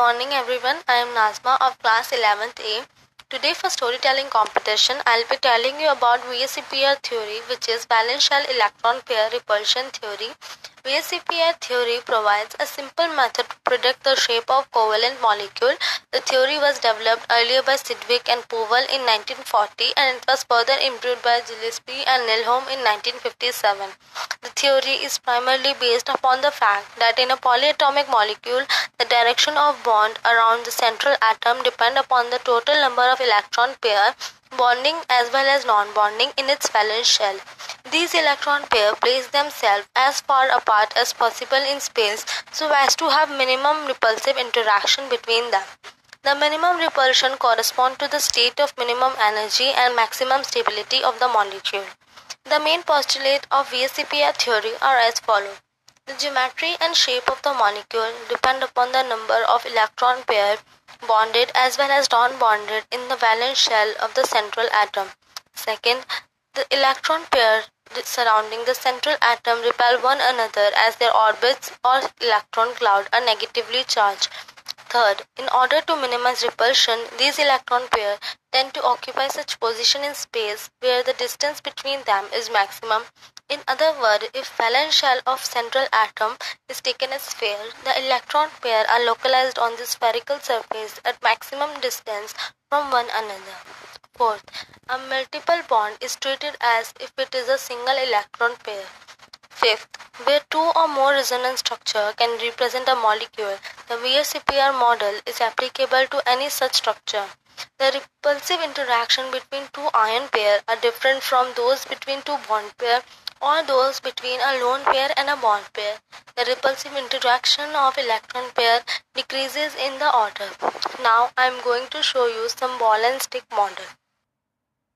morning everyone. I am Nazma of class 11th A. Today for storytelling competition, I'll be telling you about VSEPR theory which is valence shell electron pair repulsion theory. VSEPR theory provides a simple method to predict the shape of covalent molecule. The theory was developed earlier by Sidgwick and Powell in 1940 and it was further improved by Gillespie and Nyholm in 1957. The theory is primarily based upon the fact that in a polyatomic molecule, the direction of bond around the central atom depend upon the total number of electron pair bonding as well as non-bonding in its valence shell. These electron pair place themselves as far apart as possible in space so as to have minimum repulsive interaction between them. The minimum repulsion corresponds to the state of minimum energy and maximum stability of the molecule. The main postulate of VSEPR theory are as follows. The geometry and shape of the molecule depend upon the number of electron pairs bonded as well as non-bonded in the valence shell of the central atom. Second, the electron pair surrounding the central atom repel one another as their orbits or electron cloud are negatively charged. Third, in order to minimize repulsion, these electron pairs tend to occupy such position in space where the distance between them is maximum. In other words, if valence shell of central atom is taken as sphere, the electron pair are localized on the spherical surface at maximum distance from one another. Fourth, a multiple bond is treated as if it is a single electron pair. Fifth, where two or more resonance structure can represent a molecule, the VSEPR model is applicable to any such structure. The repulsive interaction between two ion pair are different from those between two bond pair or those between a lone pair and a bond pair. The repulsive interaction of electron pair decreases in the order. Now I am going to show you some ball and stick model.